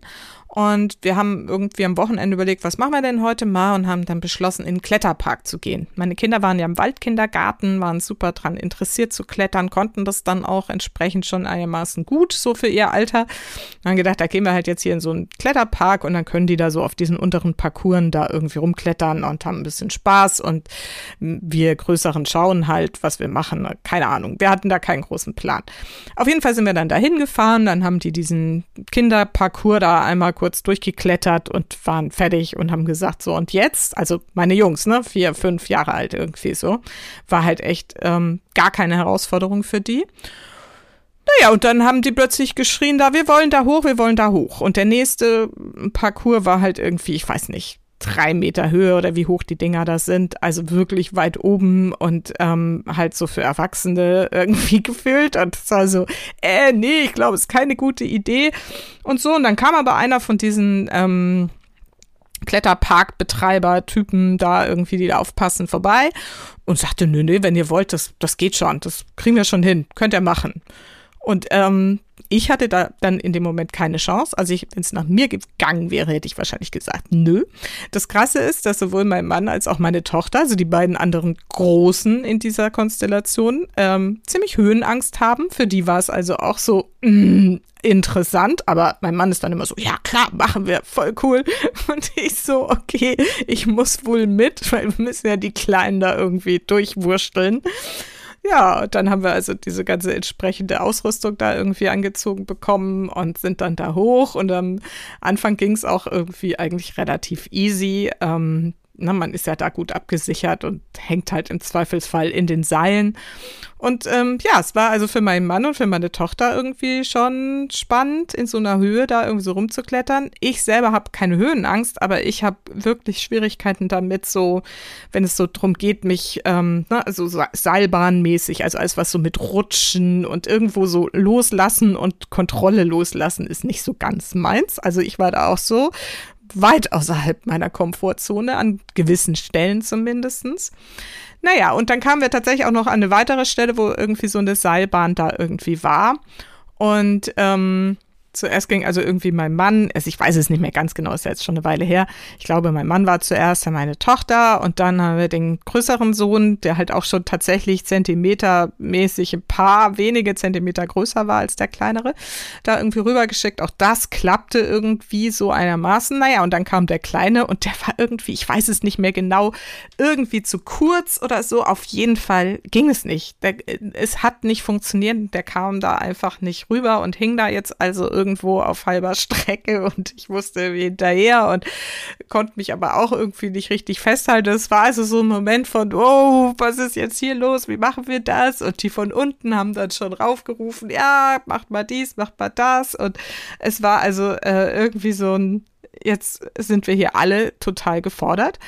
Und wir haben irgendwie am Wochenende überlegt, was machen wir denn heute mal und haben dann beschlossen, in den Kletterpark zu gehen. Meine Kinder waren ja im Waldkindergarten, waren super dran interessiert zu klettern, konnten das dann auch entsprechend schon einigermaßen gut, so für ihr Alter. Dann haben gedacht, da gehen wir halt jetzt hier in so einen Kletterpark und dann können die da so auf diesen unteren Parcours da irgendwie rumklettern und haben ein bisschen Spaß und wir größeren schauen halt, was wir machen. Keine Ahnung. Wir hatten da keinen großen Plan. Auf jeden Fall sind wir dann dahin gefahren, dann haben die diesen Kinderparcours da einmal kurz kurz durchgeklettert und waren fertig und haben gesagt, so und jetzt, also meine Jungs, ne, vier, fünf Jahre alt irgendwie so, war halt echt ähm, gar keine Herausforderung für die. Naja, und dann haben die plötzlich geschrien, da, wir wollen da hoch, wir wollen da hoch. Und der nächste Parcours war halt irgendwie, ich weiß nicht, drei Meter Höhe oder wie hoch die Dinger da sind. Also wirklich weit oben und ähm, halt so für Erwachsene irgendwie gefühlt. Und es war so, äh, nee, ich glaube, es ist keine gute Idee. Und so, und dann kam aber einer von diesen ähm, Kletterparkbetreiber-Typen da irgendwie, die da aufpassen, vorbei und sagte, nö, nö, wenn ihr wollt, das, das geht schon, das kriegen wir schon hin, könnt ihr machen. Und ähm, ich hatte da dann in dem Moment keine Chance. Also wenn es nach mir gegangen wäre, hätte ich wahrscheinlich gesagt, nö. Das Krasse ist, dass sowohl mein Mann als auch meine Tochter, also die beiden anderen Großen in dieser Konstellation, ähm, ziemlich Höhenangst haben. Für die war es also auch so mm, interessant, aber mein Mann ist dann immer so, ja klar, machen wir, voll cool. Und ich so, okay, ich muss wohl mit, weil wir müssen ja die Kleinen da irgendwie durchwursteln. Ja, dann haben wir also diese ganze entsprechende Ausrüstung da irgendwie angezogen bekommen und sind dann da hoch. Und am Anfang ging es auch irgendwie eigentlich relativ easy. Ähm, na, man ist ja da gut abgesichert und hängt halt im Zweifelsfall in den Seilen. Und ähm, ja, es war also für meinen Mann und für meine Tochter irgendwie schon spannend, in so einer Höhe da irgendwie so rumzuklettern. Ich selber habe keine Höhenangst, aber ich habe wirklich Schwierigkeiten damit, so, wenn es so drum geht, mich, ähm, na, also so Seilbahnmäßig, also alles, was so mit Rutschen und irgendwo so loslassen und Kontrolle loslassen, ist nicht so ganz meins. Also ich war da auch so weit außerhalb meiner Komfortzone, an gewissen Stellen zumindestens. Naja, und dann kamen wir tatsächlich auch noch an eine weitere Stelle, wo irgendwie so eine Seilbahn da irgendwie war. Und ähm, zuerst ging also irgendwie mein Mann, also ich weiß es nicht mehr ganz genau, ist ja jetzt schon eine Weile her. Ich glaube, mein Mann war zuerst, dann meine Tochter und dann haben wir den größeren Sohn, der halt auch schon tatsächlich zentimetermäßig ein paar wenige Zentimeter größer war als der kleinere, da irgendwie rübergeschickt. Auch das klappte irgendwie so einigermaßen. Naja, und dann kam der Kleine und der war irgendwie, ich weiß es nicht mehr genau, irgendwie zu kurz oder so. Auf jeden Fall ging es nicht. Der, es hat nicht funktioniert. Der kam da einfach nicht rüber und hing da jetzt also irgendwie irgendwo auf halber Strecke und ich musste hinterher und konnte mich aber auch irgendwie nicht richtig festhalten. Es war also so ein Moment von, oh, was ist jetzt hier los? Wie machen wir das? Und die von unten haben dann schon raufgerufen, ja, macht mal dies, macht mal das. Und es war also äh, irgendwie so ein, jetzt sind wir hier alle total gefordert.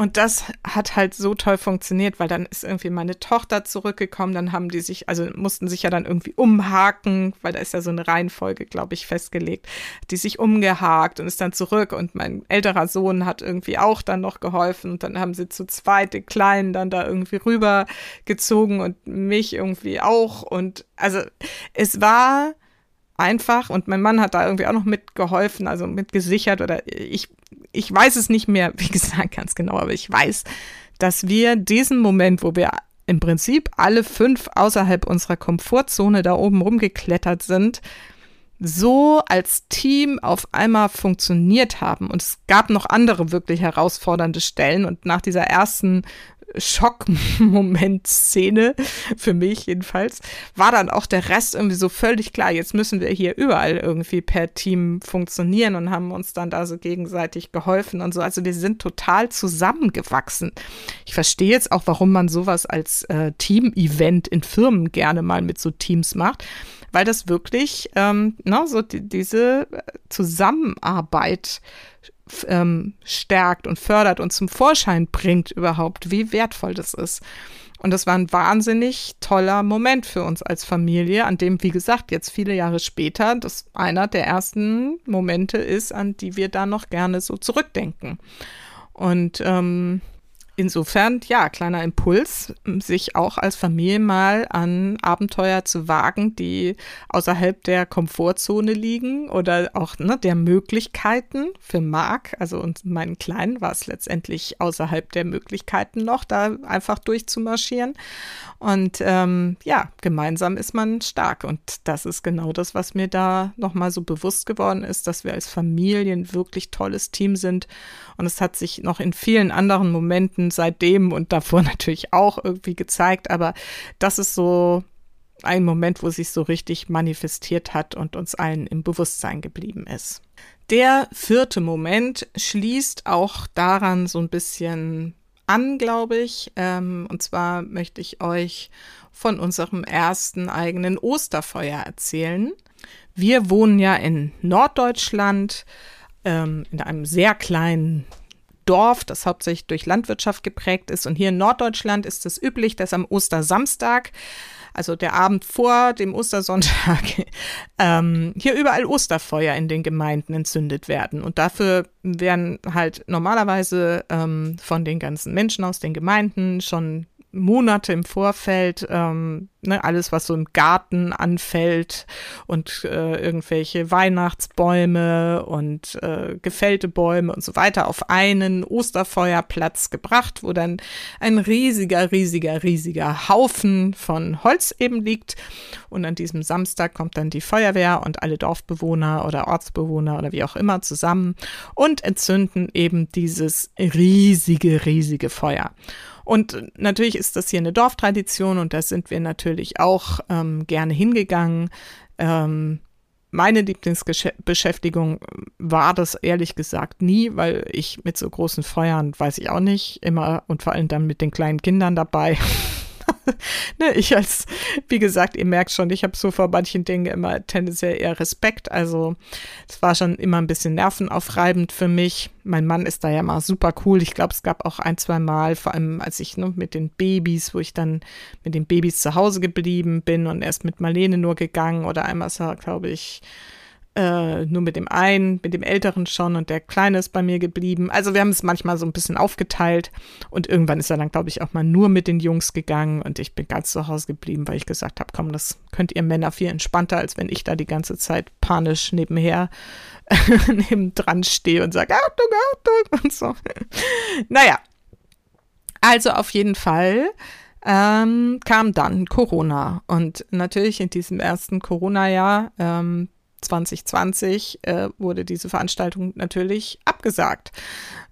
Und das hat halt so toll funktioniert, weil dann ist irgendwie meine Tochter zurückgekommen, dann haben die sich, also mussten sich ja dann irgendwie umhaken, weil da ist ja so eine Reihenfolge, glaube ich, festgelegt, die sich umgehakt und ist dann zurück und mein älterer Sohn hat irgendwie auch dann noch geholfen und dann haben sie zu zweit den Kleinen dann da irgendwie rübergezogen und mich irgendwie auch. Und also es war einfach und mein Mann hat da irgendwie auch noch mitgeholfen, also mitgesichert oder ich ich weiß es nicht mehr, wie gesagt, ganz genau, aber ich weiß, dass wir diesen Moment, wo wir im Prinzip alle fünf außerhalb unserer Komfortzone da oben rumgeklettert sind, so als Team auf einmal funktioniert haben. Und es gab noch andere wirklich herausfordernde Stellen. Und nach dieser ersten Schockmoment-Szene, für mich jedenfalls, war dann auch der Rest irgendwie so völlig klar. Jetzt müssen wir hier überall irgendwie per Team funktionieren und haben uns dann da so gegenseitig geholfen und so. Also wir sind total zusammengewachsen. Ich verstehe jetzt auch, warum man sowas als äh, Team-Event in Firmen gerne mal mit so Teams macht weil das wirklich ähm, na, so die, diese Zusammenarbeit ähm, stärkt und fördert und zum Vorschein bringt überhaupt, wie wertvoll das ist. Und das war ein wahnsinnig toller Moment für uns als Familie, an dem, wie gesagt, jetzt viele Jahre später, das einer der ersten Momente ist, an die wir da noch gerne so zurückdenken. Und ähm, Insofern, ja, kleiner Impuls, sich auch als Familie mal an Abenteuer zu wagen, die außerhalb der Komfortzone liegen oder auch ne, der Möglichkeiten für Marc, also und meinen Kleinen war es letztendlich außerhalb der Möglichkeiten noch, da einfach durchzumarschieren. Und ähm, ja, gemeinsam ist man stark. Und das ist genau das, was mir da nochmal so bewusst geworden ist, dass wir als Familie ein wirklich tolles Team sind. Und es hat sich noch in vielen anderen Momenten seitdem und davor natürlich auch irgendwie gezeigt. Aber das ist so ein Moment, wo sich so richtig manifestiert hat und uns allen im Bewusstsein geblieben ist. Der vierte Moment schließt auch daran so ein bisschen an, glaube ich. Ähm, und zwar möchte ich euch von unserem ersten eigenen Osterfeuer erzählen. Wir wohnen ja in Norddeutschland, ähm, in einem sehr kleinen Dorf, das hauptsächlich durch Landwirtschaft geprägt ist. Und hier in Norddeutschland ist es üblich, dass am Ostersamstag also der Abend vor dem Ostersonntag, ähm, hier überall Osterfeuer in den Gemeinden entzündet werden. Und dafür werden halt normalerweise ähm, von den ganzen Menschen aus den Gemeinden schon Monate im Vorfeld ähm, ne, alles, was so im Garten anfällt und äh, irgendwelche Weihnachtsbäume und äh, gefällte Bäume und so weiter auf einen Osterfeuerplatz gebracht, wo dann ein riesiger, riesiger, riesiger Haufen von Holz eben liegt. Und an diesem Samstag kommt dann die Feuerwehr und alle Dorfbewohner oder Ortsbewohner oder wie auch immer zusammen und entzünden eben dieses riesige, riesige Feuer. Und natürlich ist das hier eine Dorftradition und da sind wir natürlich auch ähm, gerne hingegangen. Ähm, meine Lieblingsbeschäftigung war das ehrlich gesagt nie, weil ich mit so großen Feuern, weiß ich auch nicht, immer und vor allem dann mit den kleinen Kindern dabei. ne, ich als, wie gesagt, ihr merkt schon, ich habe so vor manchen Dingen immer tendenziell eher Respekt. Also es war schon immer ein bisschen nervenaufreibend für mich. Mein Mann ist da ja mal super cool. Ich glaube, es gab auch ein, zwei Mal, vor allem als ich ne, mit den Babys, wo ich dann mit den Babys zu Hause geblieben bin und erst mit Marlene nur gegangen oder einmal glaube ich, äh, nur mit dem einen, mit dem Älteren schon und der Kleine ist bei mir geblieben. Also wir haben es manchmal so ein bisschen aufgeteilt und irgendwann ist er dann, glaube ich, auch mal nur mit den Jungs gegangen und ich bin ganz zu Hause geblieben, weil ich gesagt habe, komm, das könnt ihr Männer viel entspannter, als wenn ich da die ganze Zeit panisch nebenher nebendran stehe und sage, Achtung, Achtung und so. naja, also auf jeden Fall ähm, kam dann Corona. Und natürlich in diesem ersten Corona-Jahr ähm, 2020 äh, wurde diese Veranstaltung natürlich abgesagt,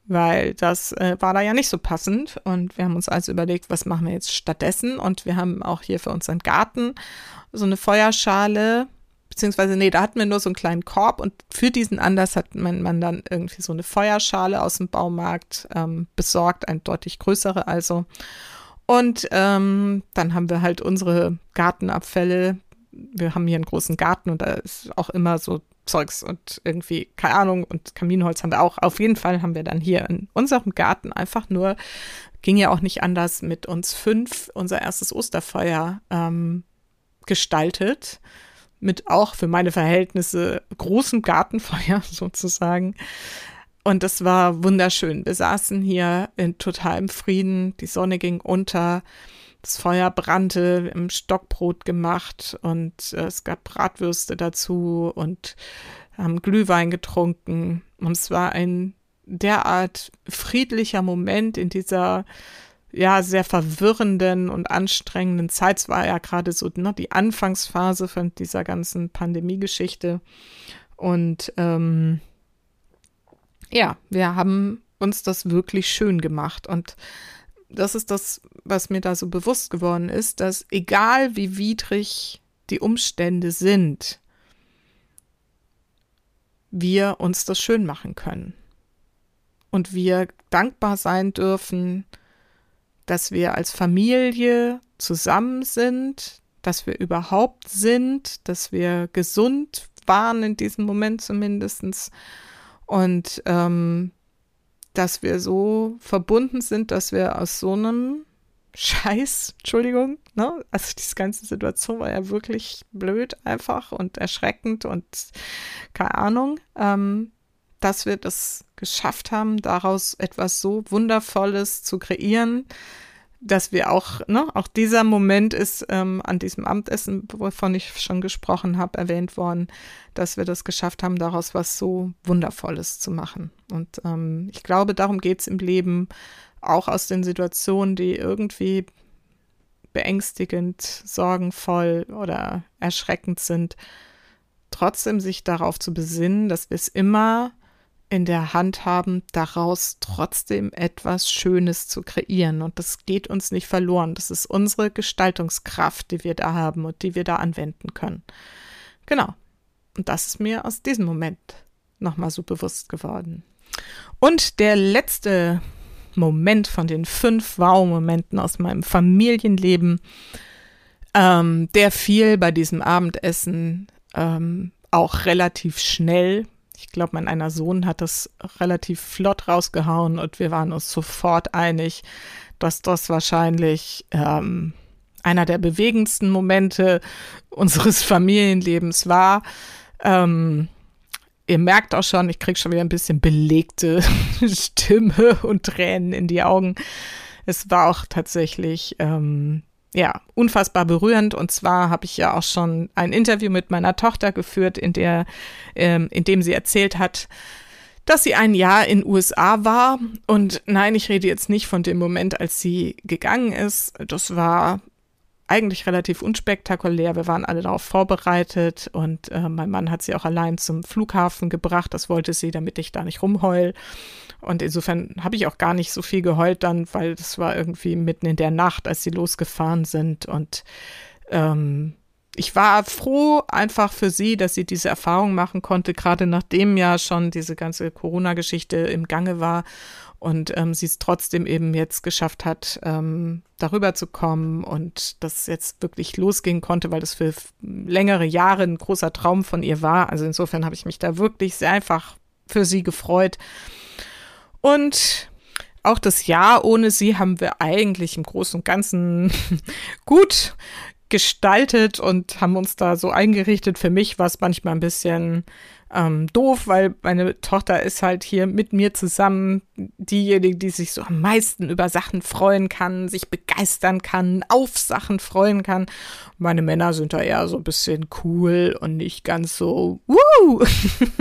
weil das äh, war da ja nicht so passend. Und wir haben uns also überlegt, was machen wir jetzt stattdessen? Und wir haben auch hier für unseren Garten so eine Feuerschale, beziehungsweise, nee, da hatten wir nur so einen kleinen Korb und für diesen Anlass hat mein Mann dann irgendwie so eine Feuerschale aus dem Baumarkt ähm, besorgt, eine deutlich größere also. Und ähm, dann haben wir halt unsere Gartenabfälle wir haben hier einen großen Garten und da ist auch immer so Zeugs und irgendwie, keine Ahnung, und Kaminholz haben wir auch. Auf jeden Fall haben wir dann hier in unserem Garten einfach nur, ging ja auch nicht anders, mit uns fünf unser erstes Osterfeuer ähm, gestaltet. Mit auch für meine Verhältnisse großem Gartenfeuer sozusagen. Und das war wunderschön. Wir saßen hier in totalem Frieden, die Sonne ging unter das Feuer brannte, im Stockbrot gemacht und äh, es gab Bratwürste dazu und haben Glühwein getrunken. Und es war ein derart friedlicher Moment in dieser ja sehr verwirrenden und anstrengenden Zeit. Es war ja gerade so ne, die Anfangsphase von dieser ganzen Pandemie-Geschichte. Und ähm, ja, wir haben uns das wirklich schön gemacht. Und das ist das, was mir da so bewusst geworden ist, dass egal wie widrig die Umstände sind, wir uns das schön machen können. Und wir dankbar sein dürfen, dass wir als Familie zusammen sind, dass wir überhaupt sind, dass wir gesund waren in diesem Moment zumindest. Und ähm, dass wir so verbunden sind, dass wir aus so einem Scheiß, Entschuldigung, ne? Also diese ganze Situation war ja wirklich blöd einfach und erschreckend und keine Ahnung, ähm, dass wir das geschafft haben, daraus etwas so Wundervolles zu kreieren, dass wir auch, ne, auch dieser Moment ist ähm, an diesem Abendessen, wovon ich schon gesprochen habe, erwähnt worden, dass wir das geschafft haben, daraus was so Wundervolles zu machen. Und ähm, ich glaube, darum geht es im Leben, auch aus den Situationen, die irgendwie beängstigend, sorgenvoll oder erschreckend sind, trotzdem sich darauf zu besinnen, dass wir es immer in der Hand haben, daraus trotzdem etwas Schönes zu kreieren. Und das geht uns nicht verloren. Das ist unsere Gestaltungskraft, die wir da haben und die wir da anwenden können. Genau. Und das ist mir aus diesem Moment nochmal so bewusst geworden. Und der letzte Moment von den fünf Wow-Momenten aus meinem Familienleben, ähm, der fiel bei diesem Abendessen ähm, auch relativ schnell ich glaube, mein einer Sohn hat das relativ flott rausgehauen und wir waren uns sofort einig, dass das wahrscheinlich ähm, einer der bewegendsten Momente unseres Familienlebens war. Ähm, ihr merkt auch schon, ich kriege schon wieder ein bisschen belegte Stimme und Tränen in die Augen. Es war auch tatsächlich ähm, ja, unfassbar berührend. Und zwar habe ich ja auch schon ein Interview mit meiner Tochter geführt, in der, ähm, in dem sie erzählt hat, dass sie ein Jahr in USA war. Und nein, ich rede jetzt nicht von dem Moment, als sie gegangen ist. Das war eigentlich relativ unspektakulär. Wir waren alle darauf vorbereitet und äh, mein Mann hat sie auch allein zum Flughafen gebracht. Das wollte sie, damit ich da nicht rumheul. Und insofern habe ich auch gar nicht so viel geheult dann, weil das war irgendwie mitten in der Nacht, als sie losgefahren sind. Und ähm, ich war froh einfach für sie, dass sie diese Erfahrung machen konnte, gerade nachdem ja schon diese ganze Corona-Geschichte im Gange war und ähm, sie es trotzdem eben jetzt geschafft hat, ähm, darüber zu kommen und das jetzt wirklich losgehen konnte, weil das für längere Jahre ein großer Traum von ihr war. Also insofern habe ich mich da wirklich sehr einfach für sie gefreut. Und auch das Jahr ohne sie haben wir eigentlich im Großen und Ganzen gut gestaltet und haben uns da so eingerichtet. Für mich war es manchmal ein bisschen ähm, doof, weil meine Tochter ist halt hier mit mir zusammen diejenige, die sich so am meisten über Sachen freuen kann, sich begeistern kann, auf Sachen freuen kann. Meine Männer sind da eher so ein bisschen cool und nicht ganz so wuh.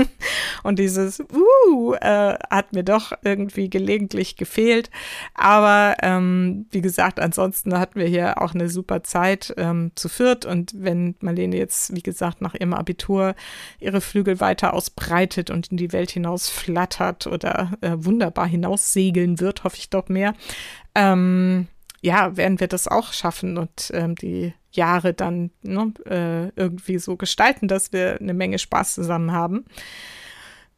und dieses wuh äh, hat mir doch irgendwie gelegentlich gefehlt. Aber ähm, wie gesagt, ansonsten hatten wir hier auch eine super Zeit ähm, zu viert. Und wenn Marlene jetzt, wie gesagt, nach ihrem Abitur ihre Flügel weiter weiter ausbreitet und in die Welt hinaus flattert oder äh, wunderbar hinaussegeln wird, hoffe ich doch mehr. Ähm, ja, werden wir das auch schaffen und ähm, die Jahre dann ne, äh, irgendwie so gestalten, dass wir eine Menge Spaß zusammen haben.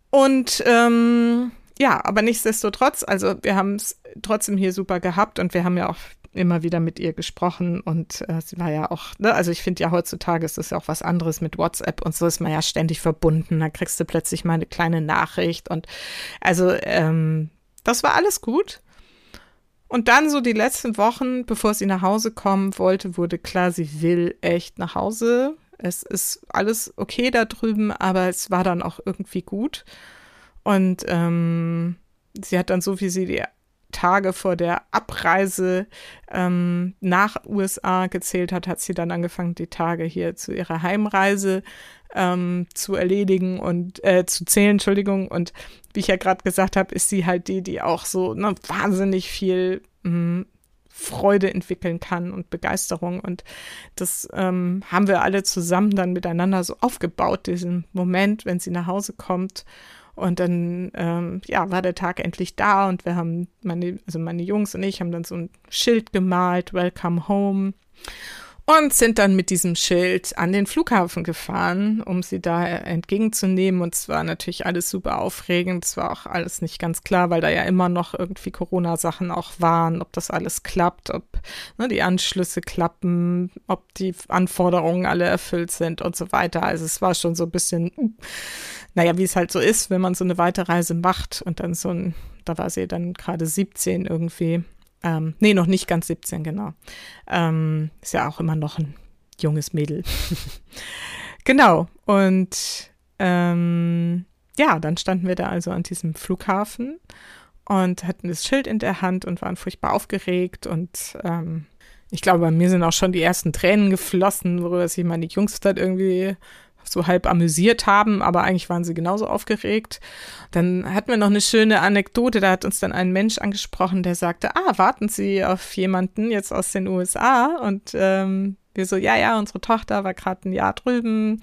Und ähm, ja, aber nichtsdestotrotz, also wir haben es trotzdem hier super gehabt und wir haben ja auch immer wieder mit ihr gesprochen und äh, sie war ja auch, ne, also ich finde ja heutzutage ist das ja auch was anderes mit WhatsApp und so ist man ja ständig verbunden. Da kriegst du plötzlich mal eine kleine Nachricht und also ähm, das war alles gut. Und dann so die letzten Wochen, bevor sie nach Hause kommen wollte, wurde klar, sie will echt nach Hause. Es ist alles okay da drüben, aber es war dann auch irgendwie gut. Und ähm, sie hat dann so, wie sie die Tage vor der Abreise ähm, nach USA gezählt hat, hat sie dann angefangen, die Tage hier zu ihrer Heimreise ähm, zu erledigen und äh, zu zählen, Entschuldigung. Und wie ich ja gerade gesagt habe, ist sie halt die, die auch so ne, wahnsinnig viel hm, Freude entwickeln kann und Begeisterung. Und das ähm, haben wir alle zusammen dann miteinander so aufgebaut, diesen Moment, wenn sie nach Hause kommt und dann, ähm, ja, war der Tag endlich da und wir haben, meine, also meine Jungs und ich haben dann so ein Schild gemalt, Welcome Home und sind dann mit diesem Schild an den Flughafen gefahren, um sie da entgegenzunehmen. Und es war natürlich alles super aufregend. Es war auch alles nicht ganz klar, weil da ja immer noch irgendwie Corona-Sachen auch waren, ob das alles klappt, ob ne, die Anschlüsse klappen, ob die Anforderungen alle erfüllt sind und so weiter. Also es war schon so ein bisschen, naja, wie es halt so ist, wenn man so eine Weiterreise macht und dann so ein, da war sie dann gerade 17 irgendwie ähm, nee, noch nicht ganz 17, genau. Ähm, ist ja auch immer noch ein junges Mädel. genau. Und ähm, ja, dann standen wir da also an diesem Flughafen und hatten das Schild in der Hand und waren furchtbar aufgeregt. Und ähm, ich glaube, bei mir sind auch schon die ersten Tränen geflossen, worüber sich meine Jungs dann irgendwie so halb amüsiert haben, aber eigentlich waren sie genauso aufgeregt. Dann hatten wir noch eine schöne Anekdote, da hat uns dann ein Mensch angesprochen, der sagte, ah, warten Sie auf jemanden jetzt aus den USA und ähm, wir so, ja, ja, unsere Tochter war gerade ein Jahr drüben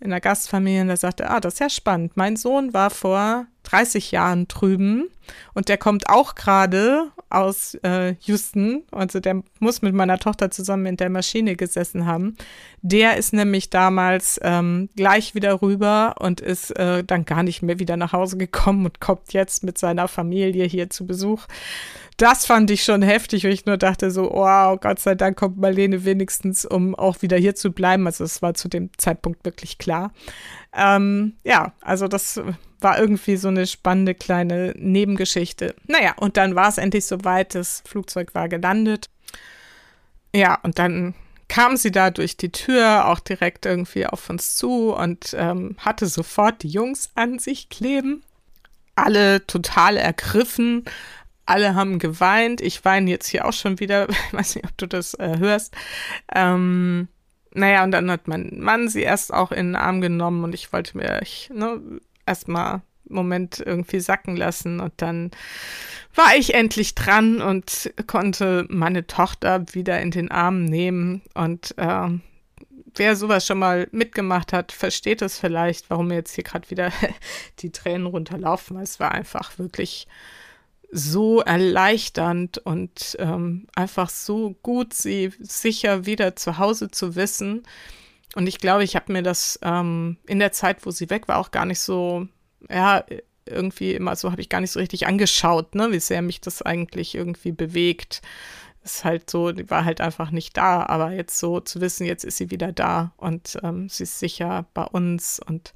in der Gastfamilie und der sagte, ah, das ist ja spannend. Mein Sohn war vor 30 Jahren drüben und der kommt auch gerade aus äh, Houston, also der muss mit meiner Tochter zusammen in der Maschine gesessen haben. Der ist nämlich damals ähm, gleich wieder rüber und ist äh, dann gar nicht mehr wieder nach Hause gekommen und kommt jetzt mit seiner Familie hier zu Besuch. Das fand ich schon heftig, wo ich nur dachte so, wow, Gott sei Dank kommt Marlene wenigstens, um auch wieder hier zu bleiben. Also es war zu dem Zeitpunkt wirklich klar. Ähm, ja, also das war irgendwie so eine spannende kleine Nebengeschichte. Naja, und dann war es endlich soweit, das Flugzeug war gelandet. Ja, und dann kam sie da durch die Tür auch direkt irgendwie auf uns zu und ähm, hatte sofort die Jungs an sich kleben. Alle total ergriffen, alle haben geweint. Ich weine jetzt hier auch schon wieder. Ich weiß nicht, ob du das äh, hörst. Ähm, naja, und dann hat mein Mann sie erst auch in den Arm genommen und ich wollte mir ich, ne, erstmal Moment irgendwie sacken lassen und dann war ich endlich dran und konnte meine Tochter wieder in den Arm nehmen und äh, wer sowas schon mal mitgemacht hat, versteht es vielleicht, warum mir jetzt hier gerade wieder die Tränen runterlaufen. Es war einfach wirklich so erleichternd und ähm, einfach so gut, sie sicher wieder zu Hause zu wissen. Und ich glaube, ich habe mir das ähm, in der Zeit, wo sie weg war, auch gar nicht so, ja, irgendwie immer so, habe ich gar nicht so richtig angeschaut, ne, wie sehr mich das eigentlich irgendwie bewegt. Ist halt so, die war halt einfach nicht da, aber jetzt so zu wissen, jetzt ist sie wieder da und ähm, sie ist sicher bei uns und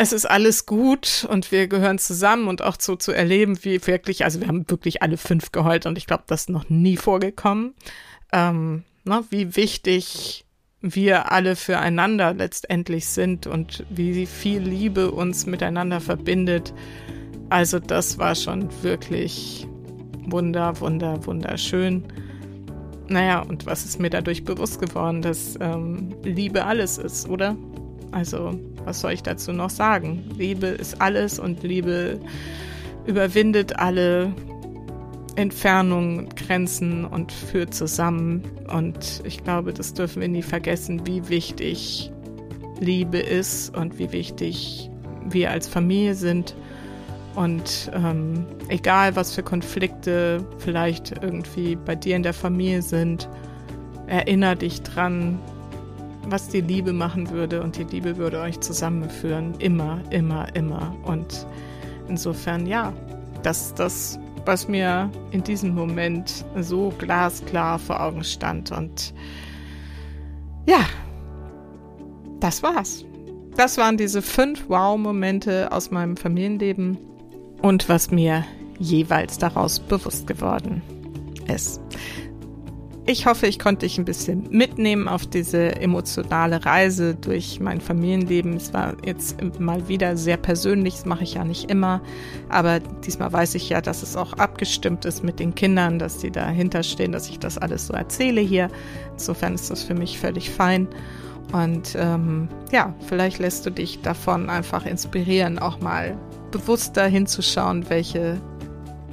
es ist alles gut und wir gehören zusammen und auch so zu erleben, wie wirklich, also wir haben wirklich alle fünf geheult und ich glaube, das ist noch nie vorgekommen, ähm, ne, wie wichtig wir alle füreinander letztendlich sind und wie viel Liebe uns miteinander verbindet. Also das war schon wirklich wunder, wunder, wunderschön. Naja, und was ist mir dadurch bewusst geworden, dass ähm, Liebe alles ist, oder? Also was soll ich dazu noch sagen? Liebe ist alles und Liebe überwindet alle Entfernungen, Grenzen und führt zusammen. Und ich glaube, das dürfen wir nie vergessen, wie wichtig Liebe ist und wie wichtig wir als Familie sind. Und ähm, egal, was für Konflikte vielleicht irgendwie bei dir in der Familie sind, erinnere dich dran, was die Liebe machen würde und die Liebe würde euch zusammenführen. Immer, immer, immer. Und insofern, ja, das das, was mir in diesem Moment so glasklar vor Augen stand. Und ja, das war's. Das waren diese fünf Wow-Momente aus meinem Familienleben und was mir jeweils daraus bewusst geworden ist. Ich hoffe, ich konnte dich ein bisschen mitnehmen auf diese emotionale Reise durch mein Familienleben. Es war jetzt mal wieder sehr persönlich, das mache ich ja nicht immer. Aber diesmal weiß ich ja, dass es auch abgestimmt ist mit den Kindern, dass die dahinter stehen, dass ich das alles so erzähle hier. Insofern ist das für mich völlig fein. Und ähm, ja, vielleicht lässt du dich davon einfach inspirieren, auch mal bewusster hinzuschauen, welche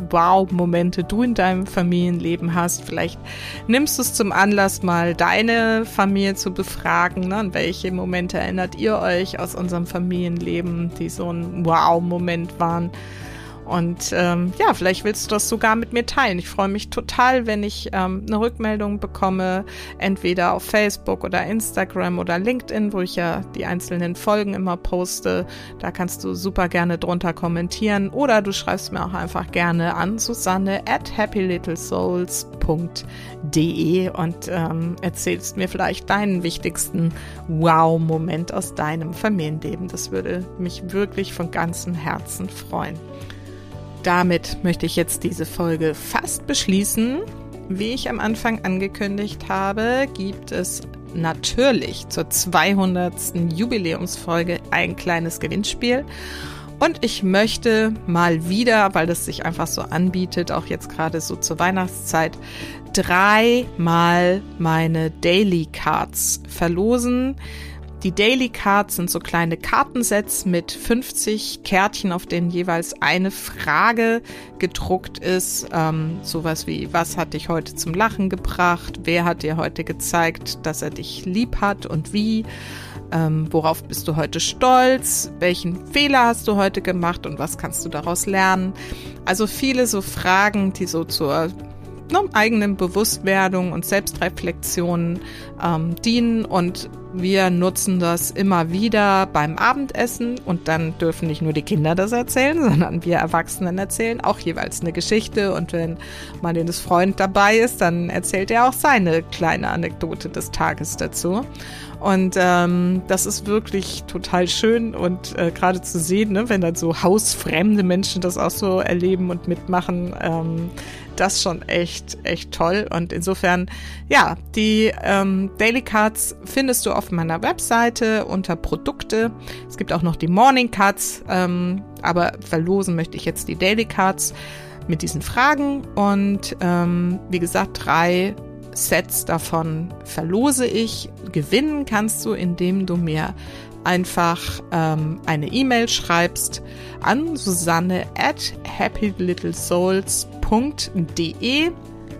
Wow-Momente du in deinem Familienleben hast. Vielleicht nimmst du es zum Anlass, mal deine Familie zu befragen. Ne? An welche Momente erinnert ihr euch aus unserem Familienleben, die so ein Wow-Moment waren? Und ähm, ja, vielleicht willst du das sogar mit mir teilen. Ich freue mich total, wenn ich ähm, eine Rückmeldung bekomme, entweder auf Facebook oder Instagram oder LinkedIn, wo ich ja die einzelnen Folgen immer poste. Da kannst du super gerne drunter kommentieren oder du schreibst mir auch einfach gerne an Susanne at happylittlesouls.de und ähm, erzählst mir vielleicht deinen wichtigsten Wow-Moment aus deinem Familienleben. Das würde mich wirklich von ganzem Herzen freuen damit möchte ich jetzt diese Folge fast beschließen. Wie ich am Anfang angekündigt habe, gibt es natürlich zur 200. Jubiläumsfolge ein kleines Gewinnspiel. Und ich möchte mal wieder, weil das sich einfach so anbietet, auch jetzt gerade so zur Weihnachtszeit, dreimal meine Daily Cards verlosen. Die Daily Cards sind so kleine Kartensets mit 50 Kärtchen, auf denen jeweils eine Frage gedruckt ist. Ähm, sowas wie, was hat dich heute zum Lachen gebracht? Wer hat dir heute gezeigt, dass er dich lieb hat und wie? Ähm, worauf bist du heute stolz? Welchen Fehler hast du heute gemacht und was kannst du daraus lernen? Also viele so Fragen, die so zur ne, eigenen Bewusstwerdung und Selbstreflexion ähm, dienen und wir nutzen das immer wieder beim Abendessen und dann dürfen nicht nur die Kinder das erzählen, sondern wir Erwachsenen erzählen auch jeweils eine Geschichte und wenn Marlenes Freund dabei ist, dann erzählt er auch seine kleine Anekdote des Tages dazu. Und ähm, das ist wirklich total schön und äh, gerade zu sehen, ne, wenn dann so hausfremde Menschen das auch so erleben und mitmachen, ähm, das schon echt, echt toll. Und insofern, ja, die ähm, Daily Cards findest du auf meiner Webseite unter Produkte. Es gibt auch noch die Morning Cards, ähm, aber verlosen möchte ich jetzt die Daily Cards mit diesen Fragen. Und ähm, wie gesagt, drei Sets davon verlose ich. Gewinnen kannst du, indem du mir einfach ähm, eine E-Mail schreibst an Susanne at happylittlesouls.de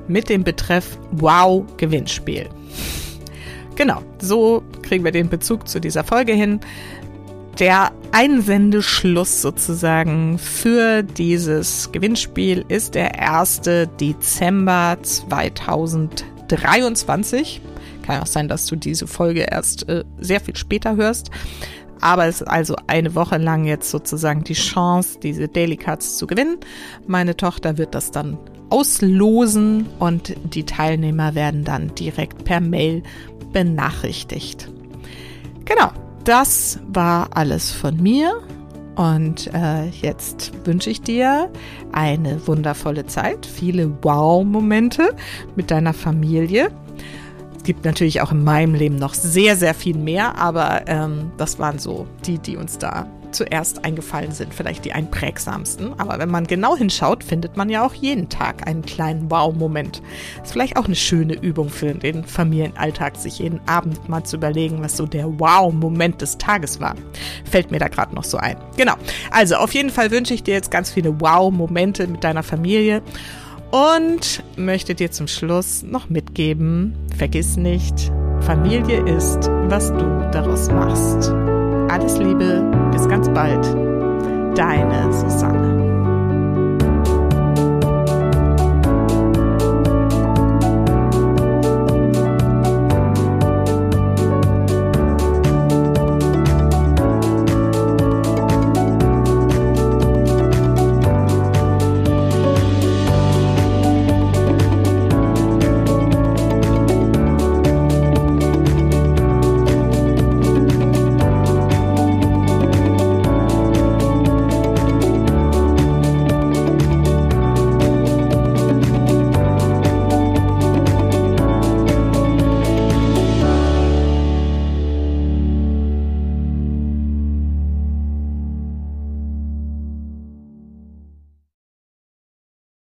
mit dem Betreff Wow Gewinnspiel. Genau, so kriegen wir den Bezug zu dieser Folge hin. Der Einsendeschluss sozusagen für dieses Gewinnspiel ist der 1. Dezember 2023 Kann auch sein, dass du diese Folge erst äh, sehr viel später hörst. Aber es ist also eine Woche lang jetzt sozusagen die Chance, diese Daily Cards zu gewinnen. Meine Tochter wird das dann auslosen und die Teilnehmer werden dann direkt per Mail benachrichtigt. Genau, das war alles von mir. Und äh, jetzt wünsche ich dir eine wundervolle Zeit, viele Wow-Momente mit deiner Familie gibt natürlich auch in meinem Leben noch sehr, sehr viel mehr, aber ähm, das waren so die, die uns da zuerst eingefallen sind, vielleicht die einprägsamsten. Aber wenn man genau hinschaut, findet man ja auch jeden Tag einen kleinen Wow-Moment. Ist vielleicht auch eine schöne Übung für den Familienalltag, sich jeden Abend mal zu überlegen, was so der Wow-Moment des Tages war. Fällt mir da gerade noch so ein. Genau. Also auf jeden Fall wünsche ich dir jetzt ganz viele Wow-Momente mit deiner Familie und möchte dir zum Schluss noch mitgeben, vergiss nicht, Familie ist, was du daraus machst. Alles Liebe, bis ganz bald. Deine Susanne.